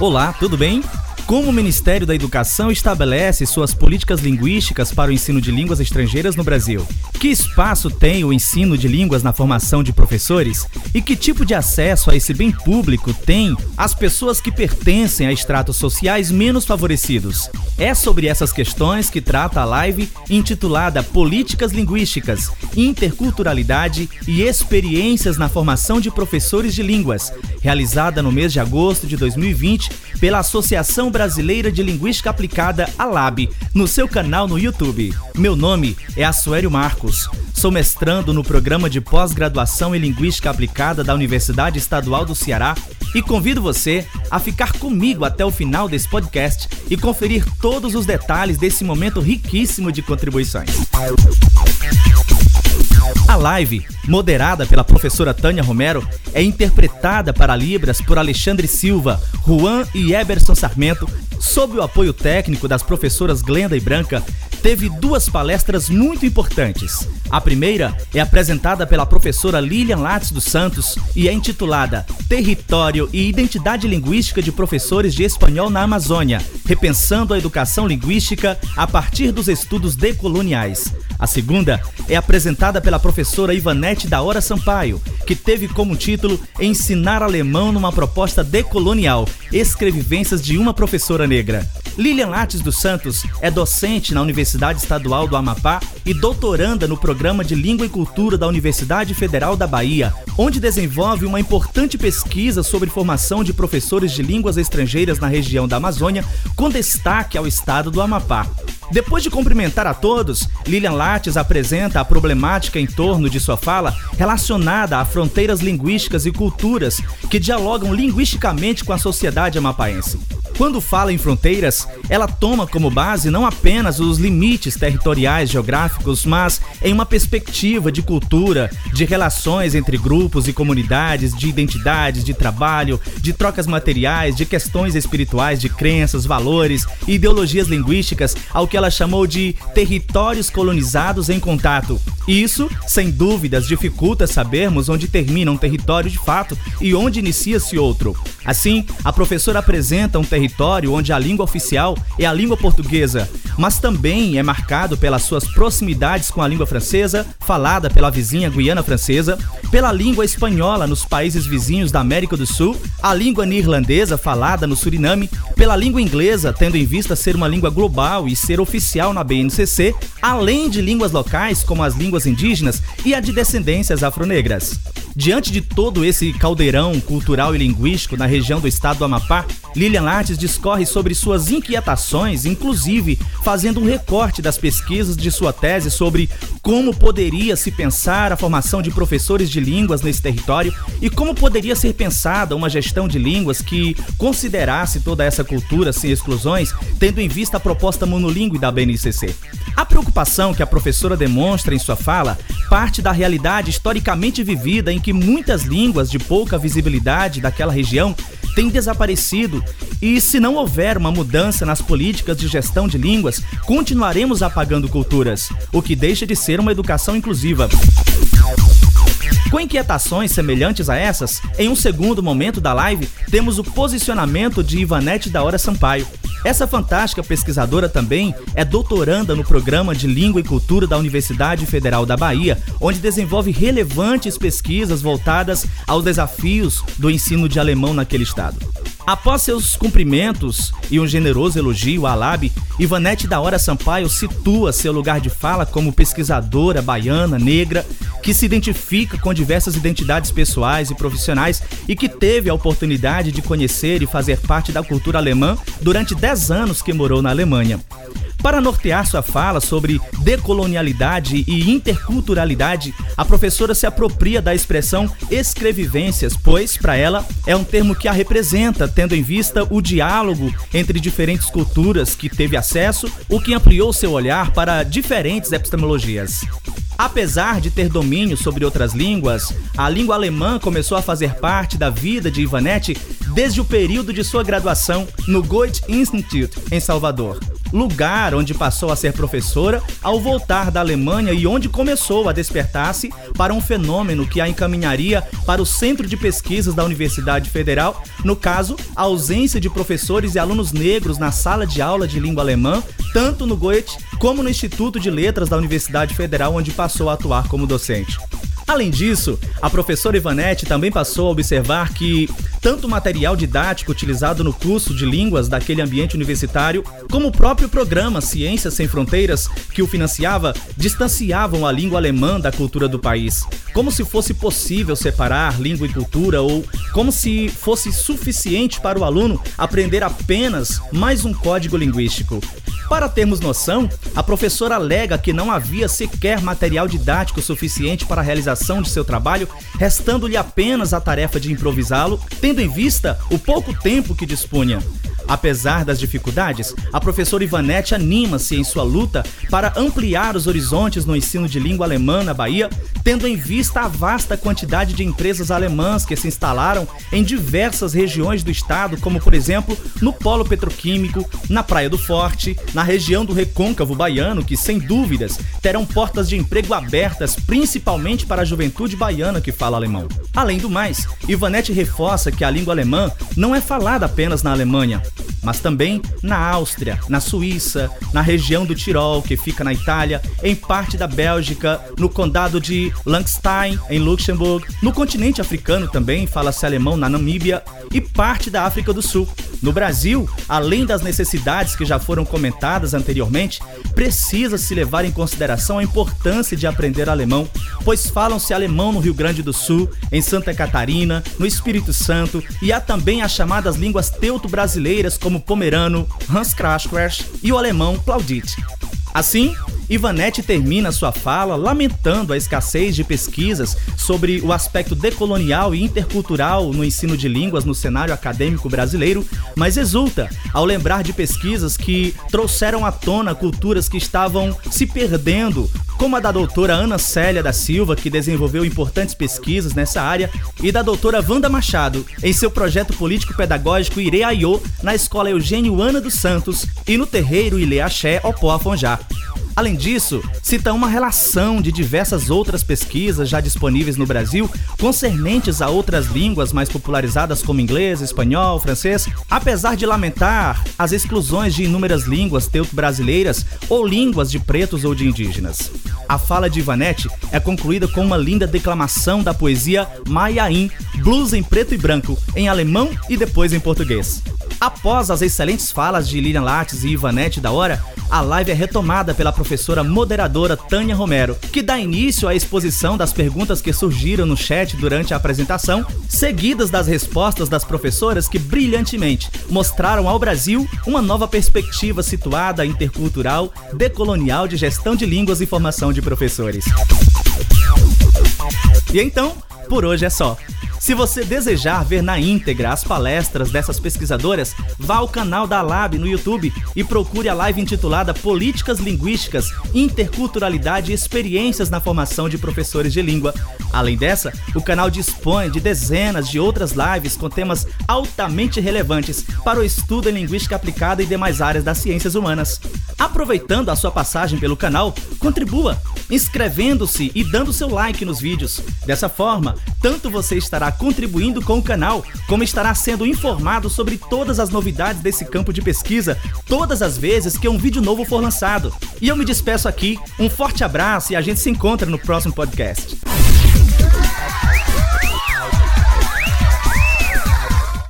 Olá, tudo bem? Como o Ministério da Educação estabelece suas políticas linguísticas para o ensino de línguas estrangeiras no Brasil? Que espaço tem o ensino de línguas na formação de professores? E que tipo de acesso a esse bem público tem as pessoas que pertencem a estratos sociais menos favorecidos? É sobre essas questões que trata a live intitulada Políticas Linguísticas, Interculturalidade e Experiências na Formação de Professores de Línguas, realizada no mês de agosto de 2020 pela Associação Brasileira de Linguística Aplicada, a LAB, no seu canal no YouTube. Meu nome é Assuério Marcos. Sou mestrando no programa de pós-graduação em Linguística Aplicada da Universidade Estadual do Ceará e convido você a ficar comigo até o final desse podcast e conferir todos os detalhes desse momento riquíssimo de contribuições. A live, moderada pela professora Tânia Romero, é interpretada para Libras por Alexandre Silva, Juan e Eberson Sarmento, sob o apoio técnico das professoras Glenda e Branca, teve duas palestras muito importantes. A primeira é apresentada pela professora Lilian Lattes dos Santos e é intitulada Território e Identidade Linguística de Professores de Espanhol na Amazônia, repensando a educação linguística a partir dos estudos decoloniais. A segunda é apresentada pela professora Ivanete da Hora Sampaio, que teve como título Ensinar Alemão numa proposta decolonial, escrevivências de uma professora negra. Lilian Lattes dos Santos é docente na Universidade Estadual do Amapá e doutoranda no Programa de Língua e Cultura da Universidade Federal da Bahia, onde desenvolve uma importante pesquisa sobre formação de professores de línguas estrangeiras na região da Amazônia, com destaque ao estado do Amapá. Depois de cumprimentar a todos, Lilian Lattes apresenta a problemática em torno de sua fala relacionada a fronteiras linguísticas e culturas que dialogam linguisticamente com a sociedade amapaense. Quando fala em fronteiras, ela toma como base não apenas os limites territoriais geográficos, mas em uma perspectiva de cultura, de relações entre grupos e comunidades, de identidades, de trabalho, de trocas materiais, de questões espirituais, de crenças, valores e ideologias linguísticas, ao que ela chamou de territórios colonizados em contato. Isso, sem dúvidas, dificulta sabermos onde termina um território de fato e onde inicia-se outro. Assim, a professora apresenta um território onde a língua oficial é a língua portuguesa, mas também é marcado pelas suas proximidades com a língua francesa, falada pela vizinha Guiana Francesa, pela língua espanhola nos países vizinhos da América do Sul, a língua neerlandesa falada no Suriname, pela língua inglesa, tendo em vista ser uma língua global e ser oficial na BNCC, além de línguas locais como as línguas indígenas e a de descendências afronegras. Diante de todo esse caldeirão cultural e linguístico na região do estado do Amapá, Lilian Lattes discorre sobre suas inquietações, inclusive fazendo um recorte das pesquisas de sua tese sobre como poderia se pensar a formação de professores de línguas nesse território e como poderia ser pensada uma gestão de línguas que considerasse toda essa cultura sem exclusões, tendo em vista a proposta monolíngue da BNCC. A preocupação que a professora demonstra em sua fala parte da realidade historicamente vivida em que muitas línguas de pouca visibilidade daquela região têm desaparecido e se não houver uma mudança nas políticas de gestão de línguas, continuaremos apagando culturas, o que deixa de ser uma educação inclusiva. Com inquietações semelhantes a essas, em um segundo momento da live, temos o posicionamento de Ivanete da Hora Sampaio. Essa fantástica pesquisadora também é doutoranda no programa de Língua e Cultura da Universidade Federal da Bahia, onde desenvolve relevantes pesquisas voltadas aos desafios do ensino de alemão naquele estado. Após seus cumprimentos e um generoso elogio à Lab, Ivanete da Hora Sampaio situa seu lugar de fala como pesquisadora baiana, negra, que se identifica com diversas identidades pessoais e profissionais e que teve a oportunidade de conhecer e fazer parte da cultura alemã durante 10 anos que morou na Alemanha. Para nortear sua fala sobre decolonialidade e interculturalidade, a professora se apropria da expressão escrevivências, pois, para ela, é um termo que a representa, tendo em vista o diálogo entre diferentes culturas que teve acesso, o que ampliou seu olhar para diferentes epistemologias. Apesar de ter domínio sobre outras línguas, a língua alemã começou a fazer parte da vida de Ivanete desde o período de sua graduação no Goethe Institute, em Salvador. Lugar onde passou a ser professora ao voltar da Alemanha e onde começou a despertar-se para um fenômeno que a encaminharia para o centro de pesquisas da Universidade Federal, no caso, a ausência de professores e alunos negros na sala de aula de língua alemã, tanto no Goethe como no Instituto de Letras da Universidade Federal, onde passou a atuar como docente. Além disso, a professora Ivanete também passou a observar que tanto o material didático utilizado no curso de línguas daquele ambiente universitário, como o próprio programa Ciências Sem Fronteiras, que o financiava, distanciavam a língua alemã da cultura do país. Como se fosse possível separar língua e cultura, ou como se fosse suficiente para o aluno aprender apenas mais um código linguístico. Para termos noção, a professora alega que não havia sequer material didático suficiente para a realização de seu trabalho, restando-lhe apenas a tarefa de improvisá-lo, tendo em vista o pouco tempo que dispunha. Apesar das dificuldades, a professora Ivanete anima-se em sua luta para ampliar os horizontes no ensino de língua alemã na Bahia, tendo em vista a vasta quantidade de empresas alemãs que se instalaram em diversas regiões do estado, como por exemplo no Polo Petroquímico, na Praia do Forte, na região do Recôncavo Baiano, que sem dúvidas terão portas de emprego abertas principalmente para a juventude baiana que fala alemão. Além do mais, Ivanete reforça que a língua alemã não é falada apenas na Alemanha, mas também na Áustria, na Suíça, na região do Tirol, que fica na Itália, em parte da Bélgica, no condado de Langstein, em Luxemburgo, no continente africano também fala-se alemão na Namíbia e parte da África do Sul. No Brasil, além das necessidades que já foram comentadas anteriormente, precisa-se levar em consideração a importância de aprender alemão, pois falam-se alemão no Rio Grande do Sul, em Santa Catarina, no Espírito Santo e há também as chamadas línguas teuto-brasileiras como pomerano, Hans Kraschquers e o alemão Plaudit. Assim, Ivanete termina sua fala lamentando a escassez de pesquisas sobre o aspecto decolonial e intercultural no ensino de línguas no cenário acadêmico brasileiro, mas exulta ao lembrar de pesquisas que trouxeram à tona culturas que estavam se perdendo, como a da doutora Ana Célia da Silva, que desenvolveu importantes pesquisas nessa área, e da doutora Wanda Machado, em seu projeto político-pedagógico Ireaiô, na Escola Eugênio Ana dos Santos e no terreiro Ileaxé Opó Afonjá. Além disso, cita uma relação de diversas outras pesquisas já disponíveis no Brasil concernentes a outras línguas mais popularizadas como inglês, espanhol, francês, apesar de lamentar as exclusões de inúmeras línguas teuto-brasileiras ou línguas de pretos ou de indígenas. A fala de Ivanete é concluída com uma linda declamação da poesia Maiaim, blues em preto e branco, em alemão e depois em português. Após as excelentes falas de Lilian Lattes e Ivanete da hora, a live é retomada pela professora moderadora Tânia Romero, que dá início à exposição das perguntas que surgiram no chat durante a apresentação, seguidas das respostas das professoras que brilhantemente mostraram ao Brasil uma nova perspectiva situada intercultural, decolonial de gestão de línguas e formação de professores. E então, por hoje é só. Se você desejar ver na íntegra as palestras dessas pesquisadoras, vá ao canal da Lab no YouTube e procure a live intitulada Políticas Linguísticas, Interculturalidade e Experiências na Formação de Professores de Língua. Além dessa, o canal dispõe de dezenas de outras lives com temas altamente relevantes para o estudo em linguística aplicada e demais áreas das ciências humanas. Aproveitando a sua passagem pelo canal, contribua, inscrevendo-se e dando seu like nos vídeos. Dessa forma, tanto você estará contribuindo com o canal, como estará sendo informado sobre todas as novidades desse campo de pesquisa todas as vezes que um vídeo novo for lançado. E eu me despeço aqui, um forte abraço e a gente se encontra no próximo podcast.